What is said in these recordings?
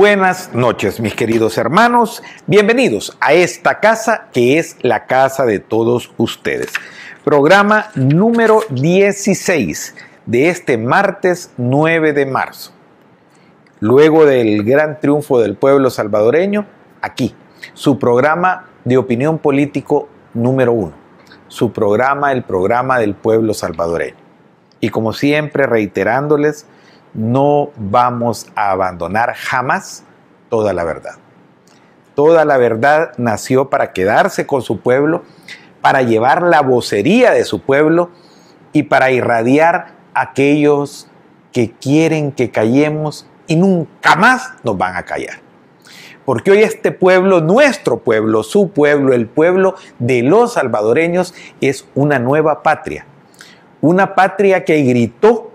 Buenas noches, mis queridos hermanos. Bienvenidos a esta casa que es la casa de todos ustedes. Programa número 16 de este martes 9 de marzo. Luego del gran triunfo del pueblo salvadoreño, aquí, su programa de opinión político número uno. Su programa, el programa del pueblo salvadoreño. Y como siempre, reiterándoles, no vamos a abandonar jamás toda la verdad. Toda la verdad nació para quedarse con su pueblo, para llevar la vocería de su pueblo y para irradiar a aquellos que quieren que callemos y nunca más nos van a callar. Porque hoy este pueblo, nuestro pueblo, su pueblo, el pueblo de los salvadoreños, es una nueva patria. Una patria que gritó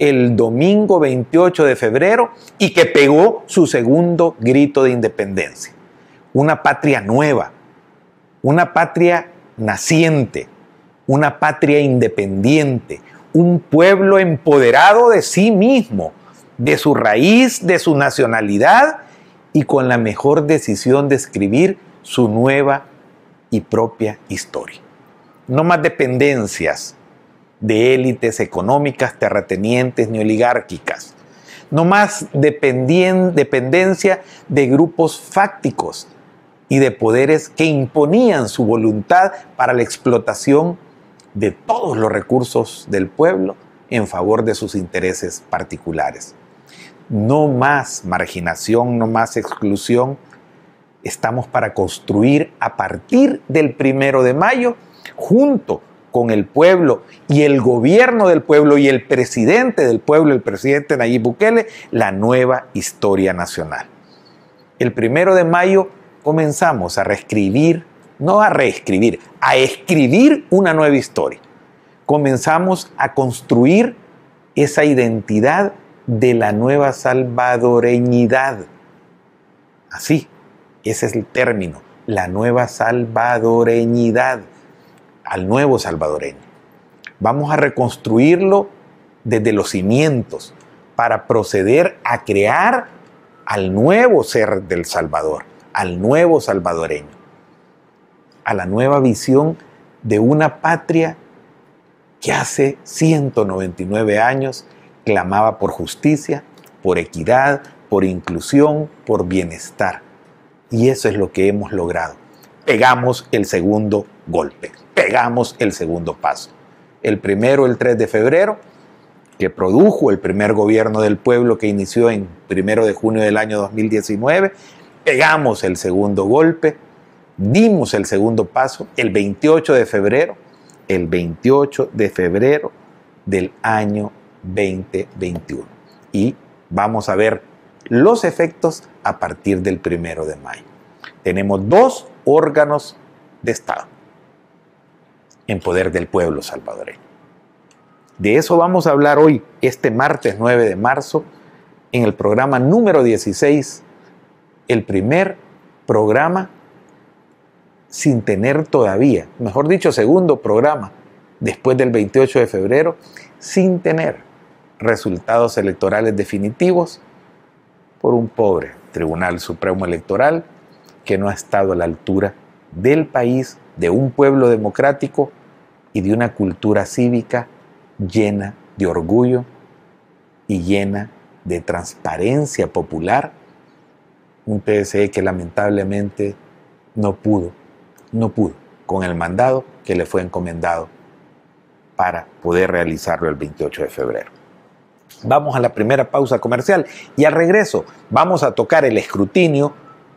el domingo 28 de febrero y que pegó su segundo grito de independencia. Una patria nueva, una patria naciente, una patria independiente, un pueblo empoderado de sí mismo, de su raíz, de su nacionalidad y con la mejor decisión de escribir su nueva y propia historia. No más dependencias, de élites económicas, terratenientes ni oligárquicas. No más dependencia de grupos fácticos y de poderes que imponían su voluntad para la explotación de todos los recursos del pueblo en favor de sus intereses particulares. No más marginación, no más exclusión. Estamos para construir a partir del primero de mayo, junto con el pueblo y el gobierno del pueblo y el presidente del pueblo, el presidente Nayib Bukele, la nueva historia nacional. El primero de mayo comenzamos a reescribir, no a reescribir, a escribir una nueva historia. Comenzamos a construir esa identidad de la nueva salvadoreñidad. Así, ese es el término, la nueva salvadoreñidad al nuevo salvadoreño. Vamos a reconstruirlo desde los cimientos para proceder a crear al nuevo ser del Salvador, al nuevo salvadoreño, a la nueva visión de una patria que hace 199 años clamaba por justicia, por equidad, por inclusión, por bienestar. Y eso es lo que hemos logrado. Pegamos el segundo golpe pegamos el segundo paso. El primero, el 3 de febrero, que produjo el primer gobierno del pueblo que inició en primero de junio del año 2019, pegamos el segundo golpe, dimos el segundo paso el 28 de febrero, el 28 de febrero del año 2021. Y vamos a ver los efectos a partir del primero de mayo. Tenemos dos órganos de Estado en poder del pueblo salvadoreño. De eso vamos a hablar hoy, este martes 9 de marzo, en el programa número 16, el primer programa sin tener todavía, mejor dicho, segundo programa, después del 28 de febrero, sin tener resultados electorales definitivos por un pobre Tribunal Supremo Electoral que no ha estado a la altura del país, de un pueblo democrático y de una cultura cívica llena de orgullo y llena de transparencia popular, un PSE que lamentablemente no pudo, no pudo con el mandado que le fue encomendado para poder realizarlo el 28 de febrero. Vamos a la primera pausa comercial y al regreso vamos a tocar el escrutinio,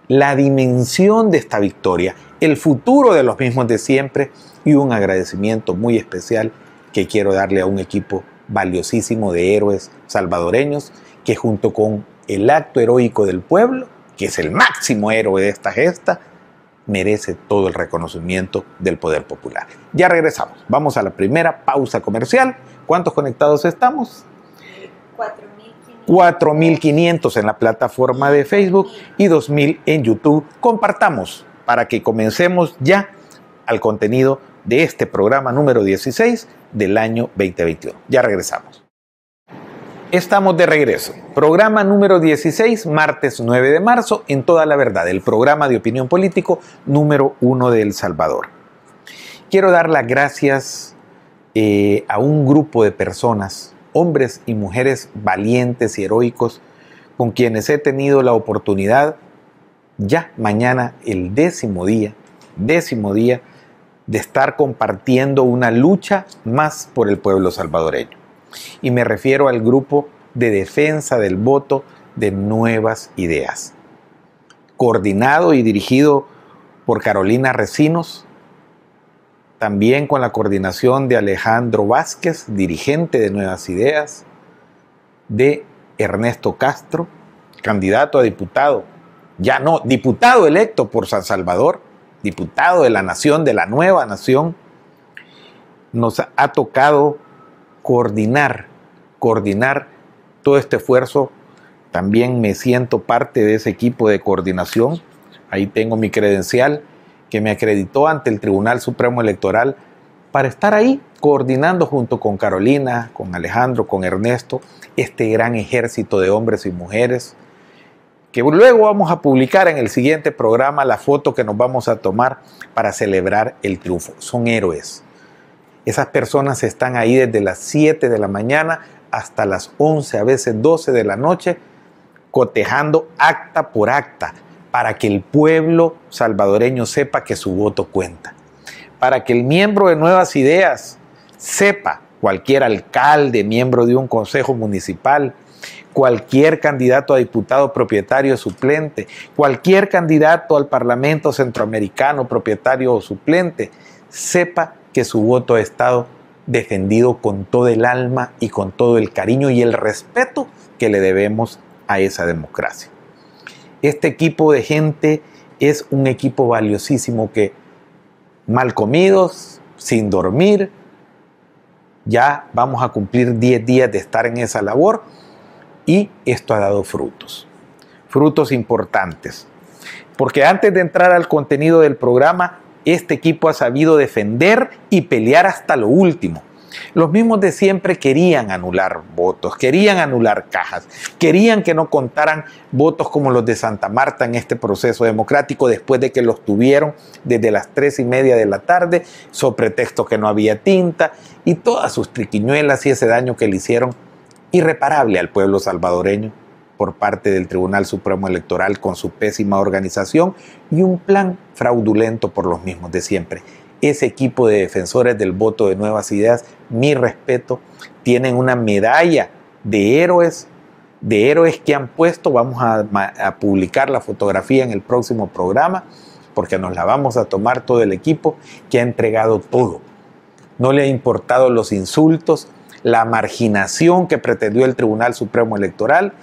la dimensión de esta victoria, el futuro de los mismos de siempre y un agradecimiento muy especial que quiero darle a un equipo valiosísimo de héroes salvadoreños que junto con el acto heroico del pueblo, que es el máximo héroe de esta gesta, merece todo el reconocimiento del poder popular. Ya regresamos. Vamos a la primera pausa comercial. ¿Cuántos conectados estamos? 4.500 en la plataforma de Facebook y 2.000 en YouTube. Compartamos para que comencemos ya al contenido de este programa número 16 del año 2021. Ya regresamos. Estamos de regreso. Programa número 16, martes 9 de marzo, en toda la verdad, el programa de opinión político número uno de El Salvador. Quiero dar las gracias eh, a un grupo de personas, hombres y mujeres valientes y heroicos, con quienes he tenido la oportunidad, ya mañana, el décimo día, décimo día, de estar compartiendo una lucha más por el pueblo salvadoreño. Y me refiero al grupo de defensa del voto de nuevas ideas, coordinado y dirigido por Carolina Recinos, también con la coordinación de Alejandro Vázquez, dirigente de Nuevas Ideas, de Ernesto Castro, candidato a diputado, ya no, diputado electo por San Salvador, diputado de la nación, de la nueva nación, nos ha tocado coordinar, coordinar todo este esfuerzo. También me siento parte de ese equipo de coordinación. Ahí tengo mi credencial que me acreditó ante el Tribunal Supremo Electoral para estar ahí coordinando junto con Carolina, con Alejandro, con Ernesto, este gran ejército de hombres y mujeres, que luego vamos a publicar en el siguiente programa la foto que nos vamos a tomar para celebrar el triunfo. Son héroes. Esas personas están ahí desde las 7 de la mañana hasta las 11, a veces 12 de la noche, cotejando acta por acta para que el pueblo salvadoreño sepa que su voto cuenta. Para que el miembro de Nuevas Ideas sepa, cualquier alcalde, miembro de un consejo municipal, cualquier candidato a diputado propietario suplente, cualquier candidato al Parlamento Centroamericano propietario o suplente, sepa que su voto ha estado defendido con todo el alma y con todo el cariño y el respeto que le debemos a esa democracia. Este equipo de gente es un equipo valiosísimo que mal comidos, sin dormir, ya vamos a cumplir 10 días de estar en esa labor y esto ha dado frutos, frutos importantes. Porque antes de entrar al contenido del programa, este equipo ha sabido defender y pelear hasta lo último. Los mismos de siempre querían anular votos, querían anular cajas, querían que no contaran votos como los de Santa Marta en este proceso democrático después de que los tuvieron desde las tres y media de la tarde, sobre pretexto que no había tinta y todas sus triquiñuelas y ese daño que le hicieron irreparable al pueblo salvadoreño por parte del Tribunal Supremo Electoral con su pésima organización y un plan fraudulento por los mismos de siempre. Ese equipo de defensores del voto de nuevas ideas, mi respeto, tienen una medalla de héroes, de héroes que han puesto, vamos a, a publicar la fotografía en el próximo programa, porque nos la vamos a tomar todo el equipo que ha entregado todo. No le ha importado los insultos, la marginación que pretendió el Tribunal Supremo Electoral,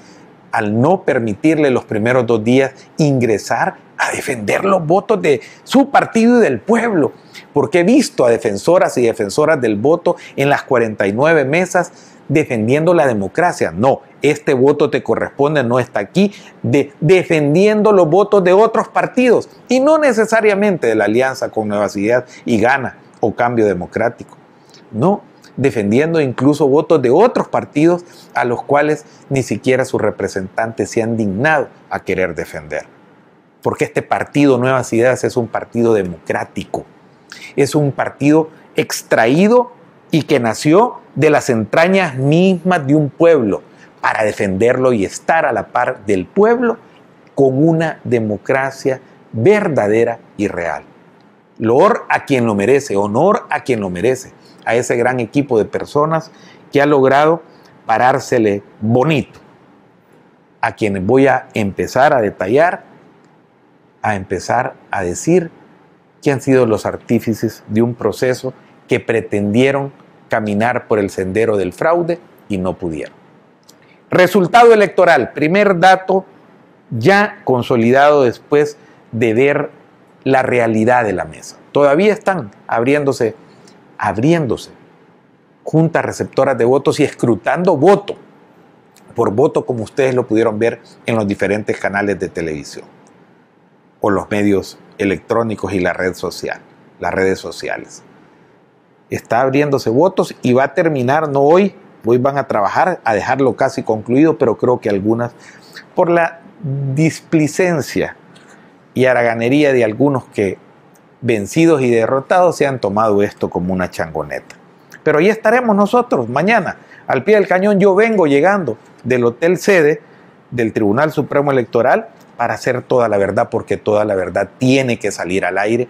al no permitirle los primeros dos días ingresar a defender los votos de su partido y del pueblo. Porque he visto a defensoras y defensoras del voto en las 49 mesas defendiendo la democracia. No, este voto te corresponde, no está aquí, de, defendiendo los votos de otros partidos y no necesariamente de la alianza con Nuevas Ideas y Gana o Cambio Democrático. No, defendiendo incluso votos de otros partidos a los cuales ni siquiera sus representantes se han dignado a querer defender. Porque este partido Nuevas Ideas es un partido democrático, es un partido extraído y que nació de las entrañas mismas de un pueblo para defenderlo y estar a la par del pueblo con una democracia verdadera y real. Loor a quien lo merece, honor a quien lo merece a ese gran equipo de personas que ha logrado parársele bonito, a quienes voy a empezar a detallar, a empezar a decir que han sido los artífices de un proceso que pretendieron caminar por el sendero del fraude y no pudieron. Resultado electoral, primer dato ya consolidado después de ver la realidad de la mesa. Todavía están abriéndose abriéndose juntas receptoras de votos y escrutando voto por voto como ustedes lo pudieron ver en los diferentes canales de televisión o los medios electrónicos y la red social, las redes sociales. Está abriéndose votos y va a terminar no hoy hoy van a trabajar a dejarlo casi concluido, pero creo que algunas, por la displicencia y haraganería de algunos que vencidos y derrotados se han tomado esto como una changoneta. Pero ahí estaremos nosotros mañana, al pie del cañón. Yo vengo llegando del hotel sede del Tribunal Supremo Electoral para hacer toda la verdad, porque toda la verdad tiene que salir al aire.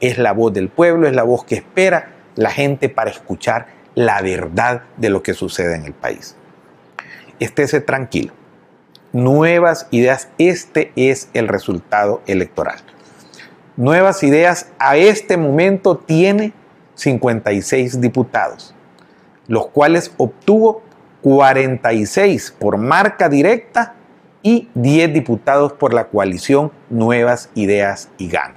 Es la voz del pueblo, es la voz que espera la gente para escuchar la verdad de lo que sucede en el país. Estése tranquilo. Nuevas ideas, este es el resultado electoral. Nuevas ideas a este momento tiene 56 diputados, los cuales obtuvo 46 por marca directa y 10 diputados por la coalición Nuevas Ideas y Gana.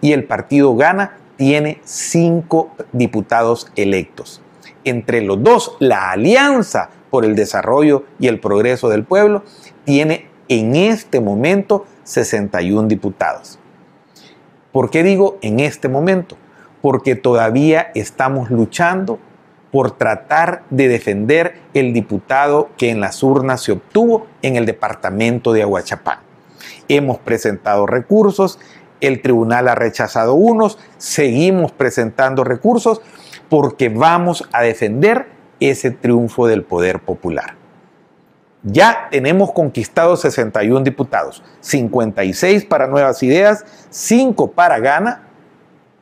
Y el partido Gana tiene 5 diputados electos. Entre los dos, la Alianza por el Desarrollo y el Progreso del Pueblo tiene en este momento 61 diputados. ¿Por qué digo en este momento? Porque todavía estamos luchando por tratar de defender el diputado que en las urnas se obtuvo en el departamento de Aguachapán. Hemos presentado recursos, el tribunal ha rechazado unos, seguimos presentando recursos porque vamos a defender ese triunfo del poder popular. Ya tenemos conquistados 61 diputados, 56 para Nuevas Ideas, 5 para Gana,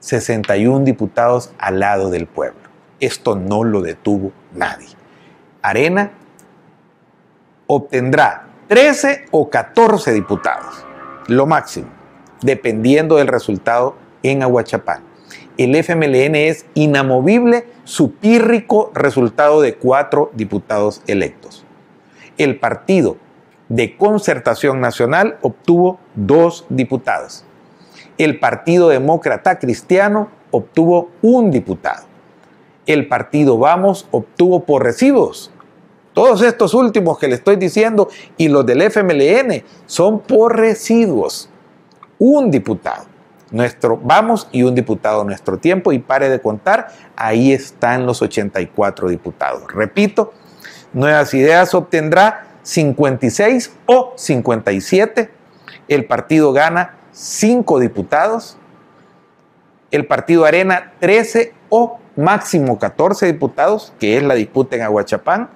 61 diputados al lado del pueblo. Esto no lo detuvo nadie. Arena obtendrá 13 o 14 diputados, lo máximo, dependiendo del resultado en Aguachapán. El FMLN es inamovible su pírrico resultado de cuatro diputados electos. El Partido de Concertación Nacional obtuvo dos diputados. El Partido Demócrata Cristiano obtuvo un diputado el partido Vamos obtuvo por residuos. Todos estos últimos que le estoy diciendo y los del FMLN son por residuos. Un diputado. Nuestro Vamos y un diputado nuestro tiempo y pare de contar, ahí están los 84 diputados. Repito, Nuevas Ideas obtendrá 56 o 57. El partido gana 5 diputados. El partido Arena 13 o máximo 14 diputados, que es la disputa en Aguachapán.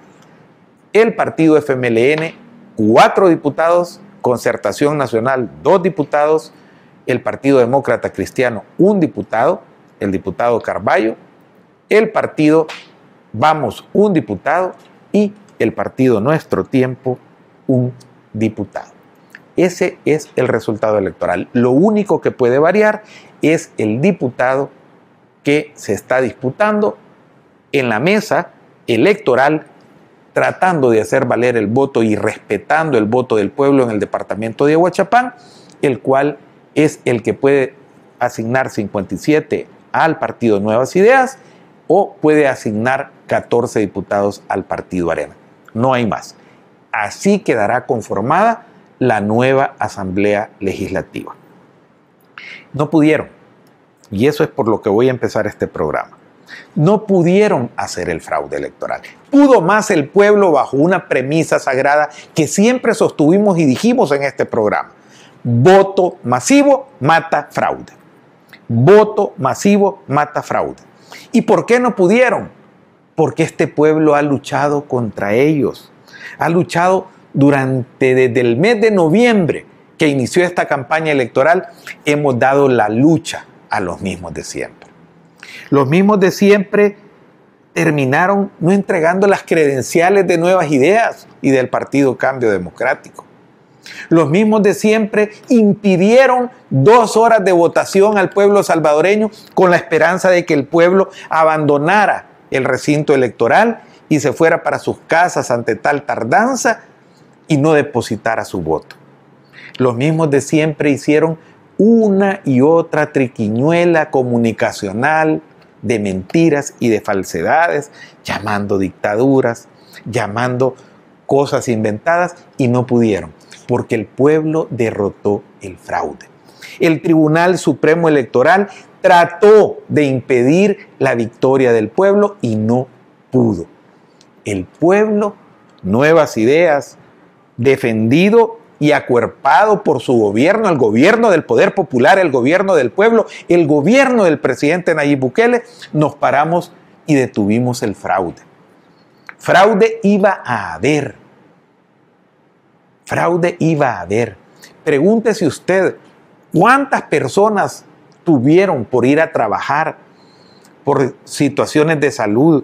El partido FMLN, 4 diputados. Concertación Nacional, 2 diputados. El Partido Demócrata Cristiano, un diputado, el diputado Carballo. El partido Vamos, un diputado. Y el partido Nuestro Tiempo, un diputado. Ese es el resultado electoral. Lo único que puede variar es el diputado que se está disputando en la mesa electoral tratando de hacer valer el voto y respetando el voto del pueblo en el departamento de Aguachapán, el cual es el que puede asignar 57 al partido Nuevas Ideas o puede asignar 14 diputados al partido Arena. No hay más. Así quedará conformada la nueva Asamblea Legislativa. No pudieron y eso es por lo que voy a empezar este programa. No pudieron hacer el fraude electoral. Pudo más el pueblo bajo una premisa sagrada que siempre sostuvimos y dijimos en este programa. Voto masivo mata fraude. Voto masivo mata fraude. ¿Y por qué no pudieron? Porque este pueblo ha luchado contra ellos. Ha luchado durante desde el mes de noviembre que inició esta campaña electoral. Hemos dado la lucha a los mismos de siempre. Los mismos de siempre terminaron no entregando las credenciales de nuevas ideas y del Partido Cambio Democrático. Los mismos de siempre impidieron dos horas de votación al pueblo salvadoreño con la esperanza de que el pueblo abandonara el recinto electoral y se fuera para sus casas ante tal tardanza y no depositara su voto. Los mismos de siempre hicieron una y otra triquiñuela comunicacional de mentiras y de falsedades, llamando dictaduras, llamando cosas inventadas y no pudieron, porque el pueblo derrotó el fraude. El Tribunal Supremo Electoral trató de impedir la victoria del pueblo y no pudo. el pueblo, nuevas ideas, defendido y acuerpado por su gobierno, el gobierno del poder popular, el gobierno del pueblo, el gobierno del presidente Nayib Bukele, nos paramos y detuvimos el fraude. Fraude iba a haber. Fraude iba a haber. Pregúntese usted, ¿cuántas personas tuvieron por ir a trabajar, por situaciones de salud,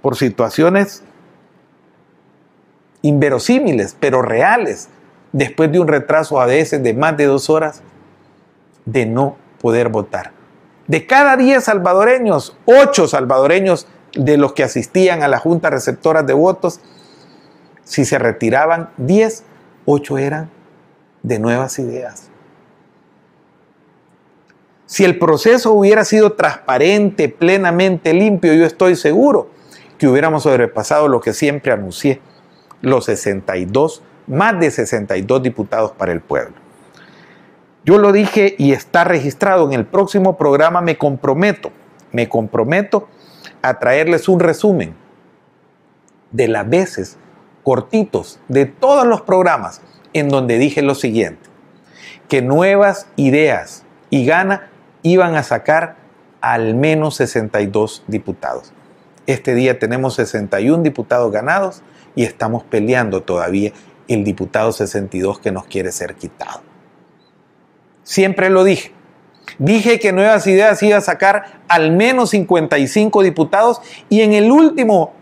por situaciones inverosímiles, pero reales, después de un retraso a veces de más de dos horas de no poder votar. De cada diez salvadoreños, ocho salvadoreños de los que asistían a la Junta Receptora de Votos, si se retiraban diez, ocho eran de nuevas ideas. Si el proceso hubiera sido transparente, plenamente limpio, yo estoy seguro que hubiéramos sobrepasado lo que siempre anuncié, los 62, más de 62 diputados para el pueblo. Yo lo dije y está registrado en el próximo programa, me comprometo, me comprometo a traerles un resumen de las veces cortitos de todos los programas en donde dije lo siguiente, que nuevas ideas y gana iban a sacar al menos 62 diputados. Este día tenemos 61 diputados ganados y estamos peleando todavía el diputado 62 que nos quiere ser quitado. Siempre lo dije. Dije que Nuevas Ideas iba a sacar al menos 55 diputados y en el último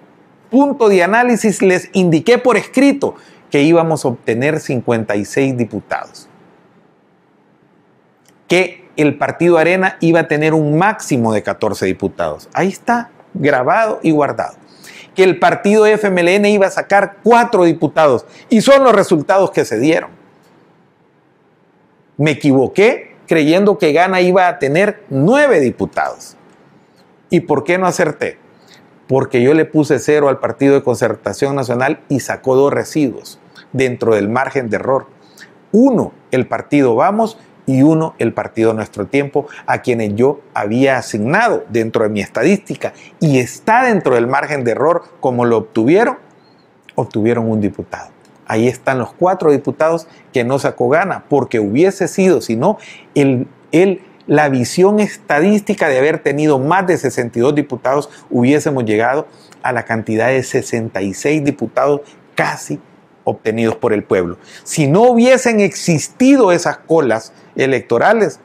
punto de análisis les indiqué por escrito que íbamos a obtener 56 diputados. Que el partido Arena iba a tener un máximo de 14 diputados. Ahí está, grabado y guardado que el partido FMLN iba a sacar cuatro diputados y son los resultados que se dieron. Me equivoqué creyendo que Gana iba a tener nueve diputados. ¿Y por qué no acerté? Porque yo le puse cero al Partido de Concertación Nacional y sacó dos residuos dentro del margen de error. Uno, el partido Vamos y uno el partido Nuestro Tiempo, a quienes yo había asignado dentro de mi estadística y está dentro del margen de error como lo obtuvieron, obtuvieron un diputado. Ahí están los cuatro diputados que no sacó gana, porque hubiese sido, si no, el, el, la visión estadística de haber tenido más de 62 diputados, hubiésemos llegado a la cantidad de 66 diputados casi obtenidos por el pueblo. Si no hubiesen existido esas colas electorales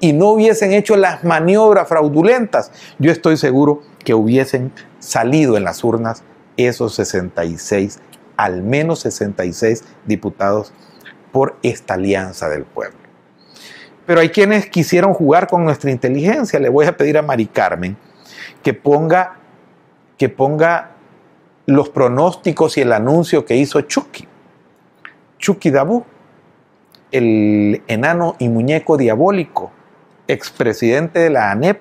y no hubiesen hecho las maniobras fraudulentas, yo estoy seguro que hubiesen salido en las urnas esos 66, al menos 66 diputados por esta alianza del pueblo. Pero hay quienes quisieron jugar con nuestra inteligencia. Le voy a pedir a Mari Carmen que ponga, que ponga los pronósticos y el anuncio que hizo Chucky. Chucky Dabu, el enano y muñeco diabólico, expresidente de la ANEP,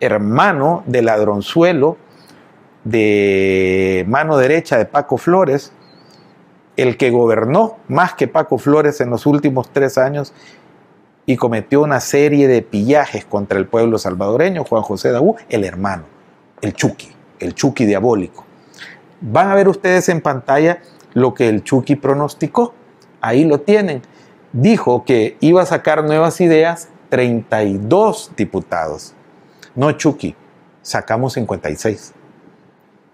hermano del ladronzuelo de mano derecha de Paco Flores, el que gobernó más que Paco Flores en los últimos tres años y cometió una serie de pillajes contra el pueblo salvadoreño, Juan José Dabú, el hermano, el Chucky, el Chucky diabólico. Van a ver ustedes en pantalla lo que el Chucky pronosticó. Ahí lo tienen. Dijo que iba a sacar nuevas ideas 32 diputados. No, Chucky, sacamos 56.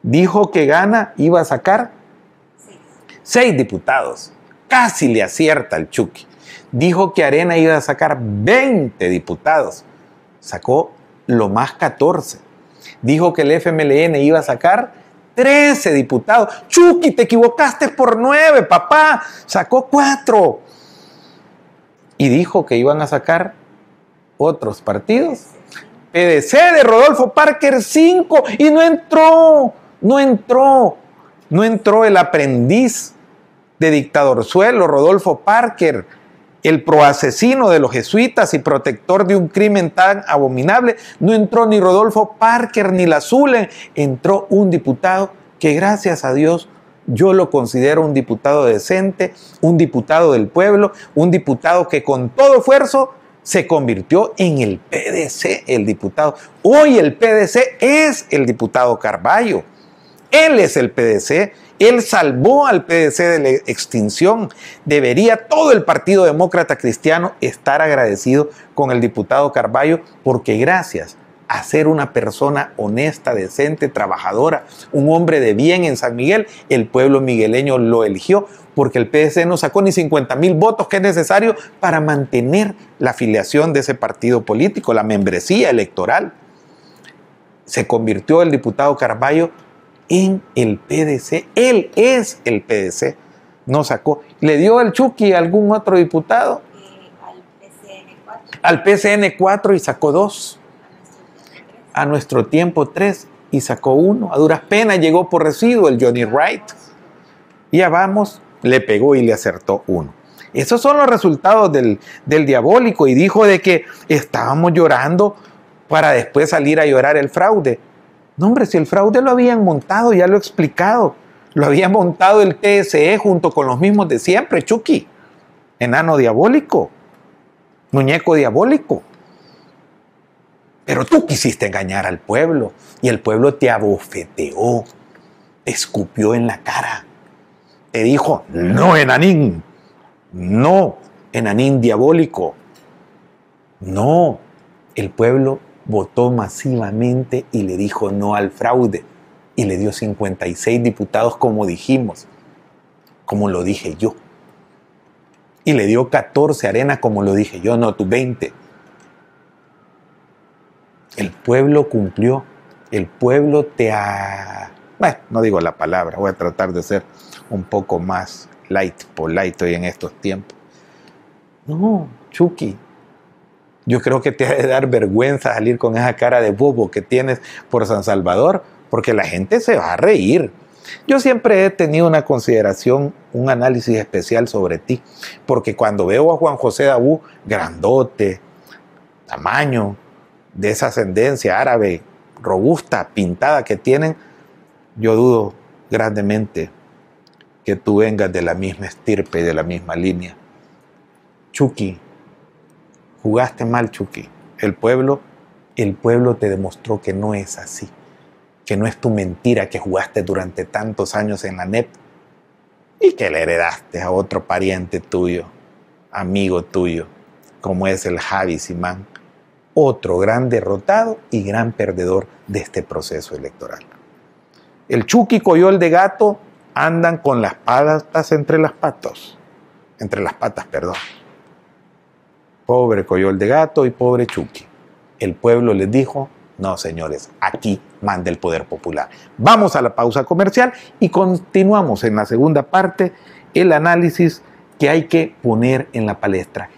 Dijo que Gana iba a sacar 6 diputados. Casi le acierta el Chucky. Dijo que Arena iba a sacar 20 diputados. Sacó lo más 14. Dijo que el FMLN iba a sacar 13 diputados. Chucky, te equivocaste por 9, papá. Sacó 4. Y dijo que iban a sacar otros partidos. PDC de Rodolfo Parker 5 y no entró, no entró, no entró el aprendiz de dictador suelo, Rodolfo Parker, el proasesino de los jesuitas y protector de un crimen tan abominable, no entró ni Rodolfo Parker ni la entró un diputado que gracias a Dios yo lo considero un diputado decente, un diputado del pueblo, un diputado que con todo esfuerzo se convirtió en el PDC, el diputado. Hoy el PDC es el diputado Carballo. Él es el PDC. Él salvó al PDC de la extinción. Debería todo el Partido Demócrata Cristiano estar agradecido con el diputado Carballo porque gracias a ser una persona honesta, decente, trabajadora, un hombre de bien en San Miguel, el pueblo migueleño lo eligió porque el PDC no sacó ni 50 mil votos que es necesario para mantener la afiliación de ese partido político, la membresía electoral. Se convirtió el diputado Carballo en el PDC. Él es el PDC. No sacó. ¿Le dio el Chucky a algún otro diputado? al PCN 4 y sacó dos. A nuestro tiempo tres y sacó uno. A duras penas llegó por residuo el Johnny Wright. Ya vamos, le pegó y le acertó uno. Esos son los resultados del, del diabólico y dijo de que estábamos llorando para después salir a llorar el fraude. No, hombre, si el fraude lo habían montado, ya lo he explicado. Lo había montado el TSE junto con los mismos de siempre, Chucky. Enano diabólico. Muñeco diabólico. Pero tú quisiste engañar al pueblo y el pueblo te abofeteó, te escupió en la cara. Te dijo, no, enanín, no, enanín diabólico. No, el pueblo votó masivamente y le dijo no al fraude y le dio 56 diputados como dijimos, como lo dije yo. Y le dio 14 arena como lo dije yo, no, tu 20. El pueblo cumplió, el pueblo te ha... Bueno, no digo la palabra, voy a tratar de ser un poco más light, polite hoy en estos tiempos. No, Chucky, yo creo que te ha de dar vergüenza salir con esa cara de bobo que tienes por San Salvador, porque la gente se va a reír. Yo siempre he tenido una consideración, un análisis especial sobre ti, porque cuando veo a Juan José Dabú, grandote, tamaño, de esa ascendencia árabe, robusta, pintada que tienen, yo dudo grandemente que tú vengas de la misma estirpe y de la misma línea. Chucky, jugaste mal, Chucky. El pueblo, el pueblo te demostró que no es así, que no es tu mentira que jugaste durante tantos años en la NEP y que le heredaste a otro pariente tuyo, amigo tuyo, como es el Javi Simán, otro gran derrotado y gran perdedor de este proceso electoral. El Chucky Coyol de Gato andan con las patas entre las patas, entre las patas, perdón. Pobre Coyol de Gato y pobre Chucky. El pueblo les dijo, no señores, aquí manda el poder popular. Vamos a la pausa comercial y continuamos en la segunda parte el análisis que hay que poner en la palestra.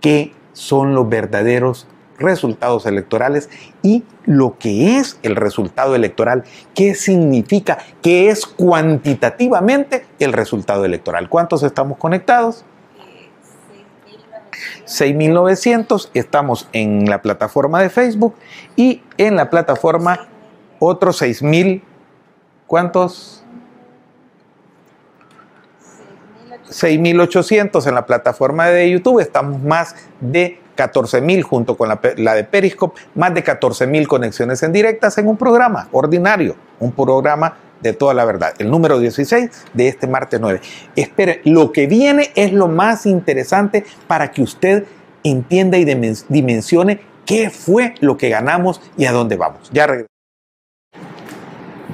¿Qué son los verdaderos resultados electorales y lo que es el resultado electoral, qué significa, qué es cuantitativamente el resultado electoral. ¿Cuántos estamos conectados? 6.900, estamos en la plataforma de Facebook y en la plataforma otros 6.000, ¿cuántos? 6.800 en la plataforma de YouTube, estamos más de 14 mil junto con la, de Periscope, más de 14 mil conexiones en directas en un programa ordinario, un programa de toda la verdad, el número 16 de este martes 9. Espere, lo que viene es lo más interesante para que usted entienda y dimensione qué fue lo que ganamos y a dónde vamos. Ya.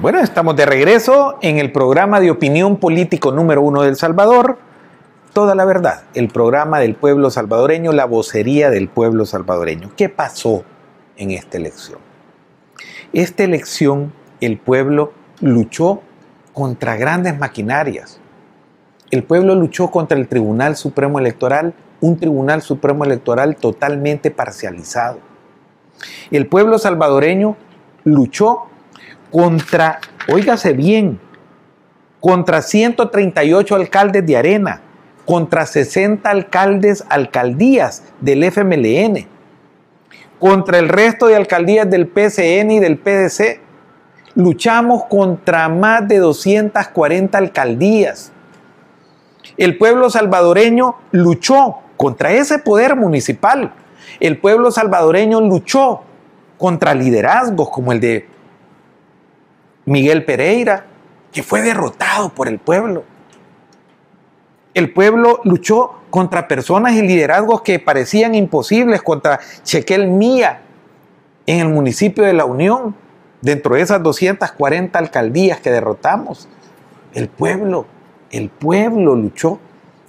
Bueno, estamos de regreso en el programa de opinión político número uno del Salvador toda la verdad, el programa del pueblo salvadoreño, la vocería del pueblo salvadoreño. ¿Qué pasó en esta elección? Esta elección el pueblo luchó contra grandes maquinarias. El pueblo luchó contra el Tribunal Supremo Electoral, un Tribunal Supremo Electoral totalmente parcializado. El pueblo salvadoreño luchó contra, óigase bien, contra 138 alcaldes de arena, contra 60 alcaldes, alcaldías del FMLN, contra el resto de alcaldías del PCN y del PDC. Luchamos contra más de 240 alcaldías. El pueblo salvadoreño luchó contra ese poder municipal. El pueblo salvadoreño luchó contra liderazgos como el de Miguel Pereira, que fue derrotado por el pueblo. El pueblo luchó contra personas y liderazgos que parecían imposibles, contra Chequel Mía en el municipio de La Unión, dentro de esas 240 alcaldías que derrotamos. El pueblo, el pueblo luchó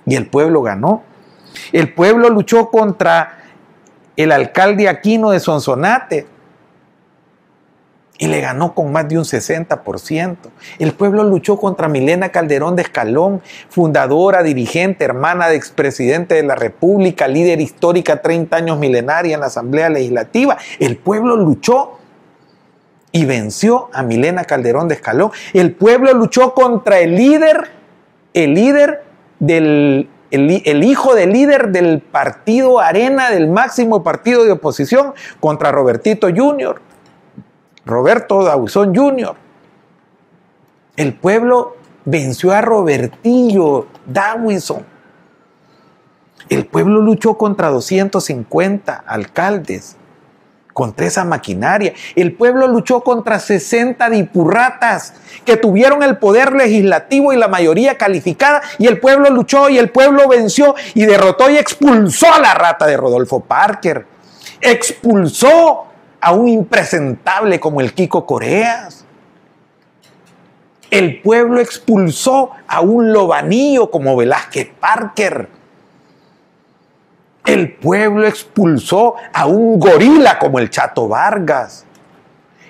y el pueblo ganó. El pueblo luchó contra el alcalde Aquino de Sonsonate, y le ganó con más de un 60%. El pueblo luchó contra Milena Calderón de Escalón, fundadora, dirigente, hermana de expresidente de la República, líder histórica 30 años milenaria en la Asamblea Legislativa. El pueblo luchó y venció a Milena Calderón de Escalón. El pueblo luchó contra el líder, el líder del el, hijo del líder del partido Arena, del máximo partido de oposición, contra Robertito Jr. Roberto Dawson Jr. El pueblo venció a Robertillo Dawson. El pueblo luchó contra 250 alcaldes, contra esa maquinaria. El pueblo luchó contra 60 dipurratas que tuvieron el poder legislativo y la mayoría calificada. Y el pueblo luchó y el pueblo venció y derrotó y expulsó a la rata de Rodolfo Parker. Expulsó a un impresentable como el Kiko Coreas. El pueblo expulsó a un lobanillo como Velázquez Parker. El pueblo expulsó a un gorila como el Chato Vargas.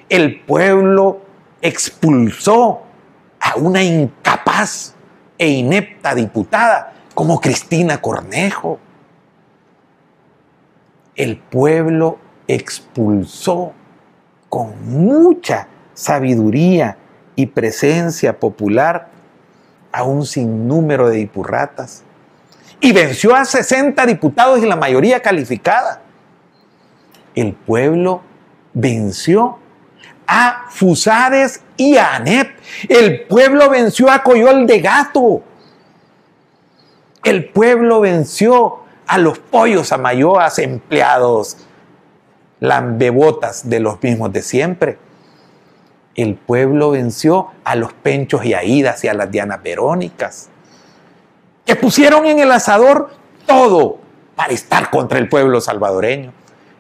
El pueblo expulsó a una incapaz e inepta diputada como Cristina Cornejo. El pueblo expulsó con mucha sabiduría y presencia popular a un sinnúmero de dipurratas y venció a 60 diputados y la mayoría calificada. El pueblo venció a Fusades y a ANEP. El pueblo venció a Coyol de Gato. El pueblo venció a los pollos amayoas empleados lambebotas de los mismos de siempre. El pueblo venció a los penchos y aidas y a las dianas verónicas, que pusieron en el asador todo para estar contra el pueblo salvadoreño.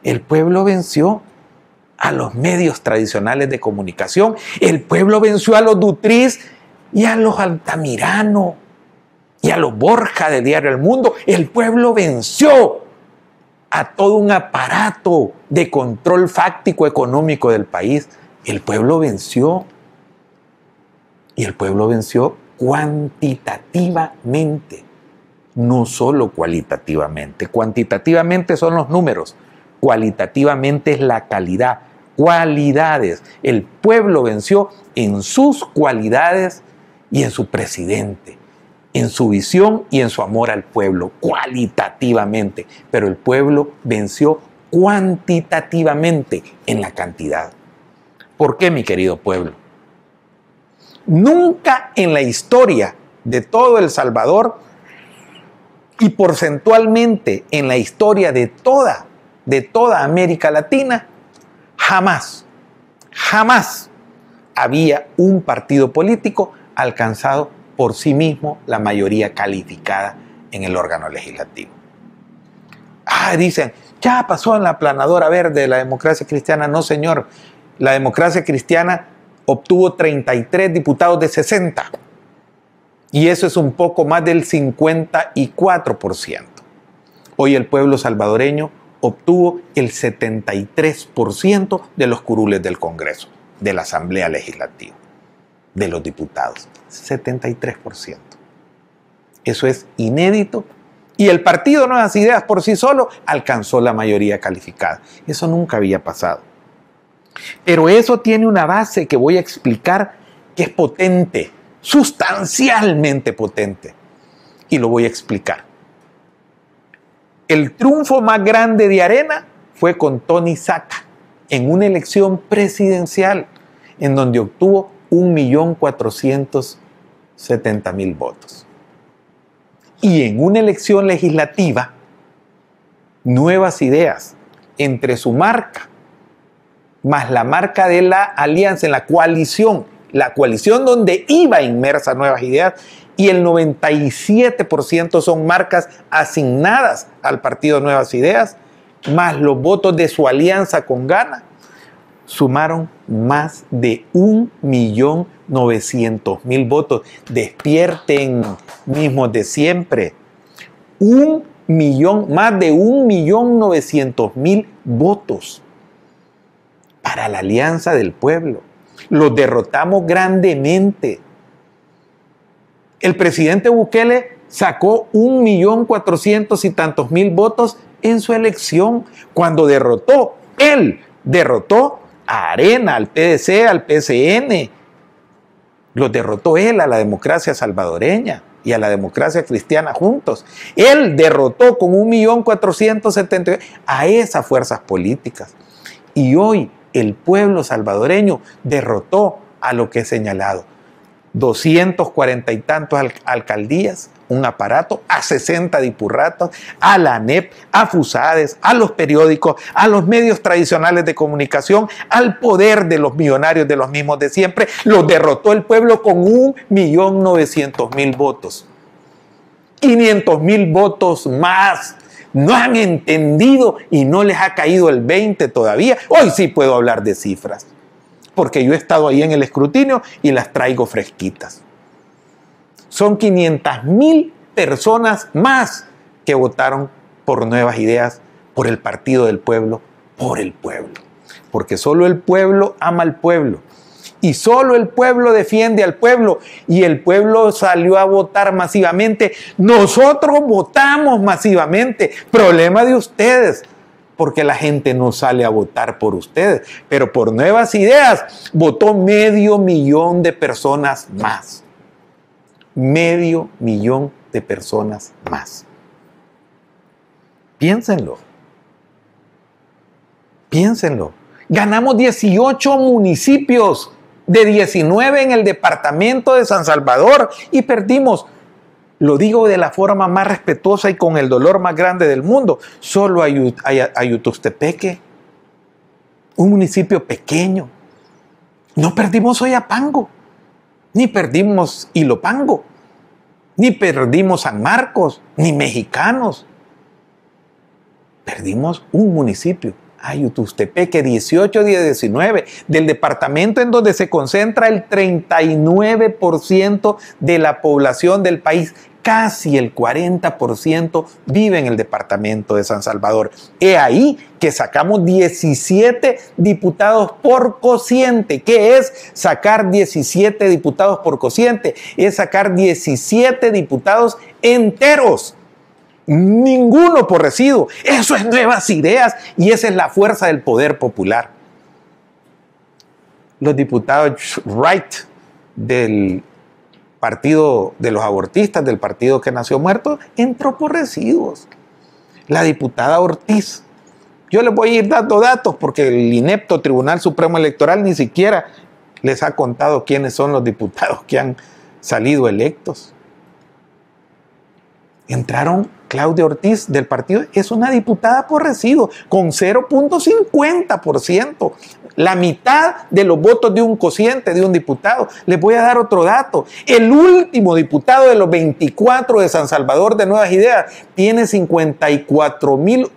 El pueblo venció a los medios tradicionales de comunicación. El pueblo venció a los Dutriz y a los Altamirano y a los Borja de Diario El Mundo. El pueblo venció a todo un aparato de control fáctico económico del país. El pueblo venció. Y el pueblo venció cuantitativamente, no solo cualitativamente. Cuantitativamente son los números, cualitativamente es la calidad, cualidades. El pueblo venció en sus cualidades y en su presidente en su visión y en su amor al pueblo, cualitativamente, pero el pueblo venció cuantitativamente en la cantidad. ¿Por qué, mi querido pueblo? Nunca en la historia de todo El Salvador y porcentualmente en la historia de toda, de toda América Latina, jamás, jamás había un partido político alcanzado por sí mismo la mayoría calificada en el órgano legislativo. Ah, dicen, ya pasó en la planadora verde la democracia cristiana. No, señor, la democracia cristiana obtuvo 33 diputados de 60. Y eso es un poco más del 54%. Hoy el pueblo salvadoreño obtuvo el 73% de los curules del Congreso, de la Asamblea Legislativa, de los diputados. 73%. Eso es inédito. Y el partido Nuevas Ideas por sí solo alcanzó la mayoría calificada. Eso nunca había pasado. Pero eso tiene una base que voy a explicar que es potente, sustancialmente potente. Y lo voy a explicar. El triunfo más grande de Arena fue con Tony Saca en una elección presidencial en donde obtuvo 1.400.000 70 mil votos. Y en una elección legislativa, nuevas ideas entre su marca más la marca de la alianza en la coalición la coalición donde iba inmersa Nuevas Ideas, y el 97% son marcas asignadas al partido Nuevas Ideas, más los votos de su alianza con Gana, sumaron más de 1.900.000 votos. Despierten mismos de siempre. Un millón, más de 1.900.000 votos para la alianza del pueblo. Los derrotamos grandemente. El presidente Bukele sacó un millón cuatrocientos y tantos mil votos en su elección cuando derrotó, él derrotó a Arena, al PDC, al PCN. Los derrotó él a la democracia salvadoreña y a la democracia cristiana juntos. Él derrotó con un millón cuatrocientos setenta a esas fuerzas políticas. Y hoy el pueblo salvadoreño derrotó a lo que he señalado. 240 y tantos alcaldías, un aparato, a 60 dipurratos, a la ANEP, a FUSADES, a los periódicos, a los medios tradicionales de comunicación, al poder de los millonarios de los mismos de siempre. Los derrotó el pueblo con un millón novecientos mil votos. 500 mil votos más. No han entendido y no les ha caído el 20 todavía. Hoy sí puedo hablar de cifras porque yo he estado ahí en el escrutinio y las traigo fresquitas. Son 500 mil personas más que votaron por nuevas ideas, por el partido del pueblo, por el pueblo. Porque solo el pueblo ama al pueblo. Y solo el pueblo defiende al pueblo. Y el pueblo salió a votar masivamente. Nosotros votamos masivamente. Problema de ustedes porque la gente no sale a votar por ustedes, pero por nuevas ideas votó medio millón de personas más. Medio millón de personas más. Piénsenlo. Piénsenlo. Ganamos 18 municipios de 19 en el departamento de San Salvador y perdimos lo digo de la forma más respetuosa y con el dolor más grande del mundo. Solo hay Ayutustepeque, un municipio pequeño. No perdimos Oyapango, ni perdimos Ilopango, ni perdimos San Marcos, ni mexicanos. Perdimos un municipio. Ayutustepeque, 18 de 19, del departamento en donde se concentra el 39% de la población del país casi el 40% vive en el departamento de San Salvador. He ahí que sacamos 17 diputados por cociente. ¿Qué es sacar 17 diputados por cociente? Es sacar 17 diputados enteros. Ninguno por residuo. Eso es nuevas ideas y esa es la fuerza del poder popular. Los diputados Wright del partido de los abortistas, del partido que nació muerto, entró por residuos. La diputada Ortiz. Yo les voy a ir dando datos porque el inepto Tribunal Supremo Electoral ni siquiera les ha contado quiénes son los diputados que han salido electos. Entraron Claudia Ortiz del partido, es una diputada por residuo con 0.50% la mitad de los votos de un cociente, de un diputado. Les voy a dar otro dato. El último diputado de los 24 de San Salvador de Nuevas Ideas tiene 54 mil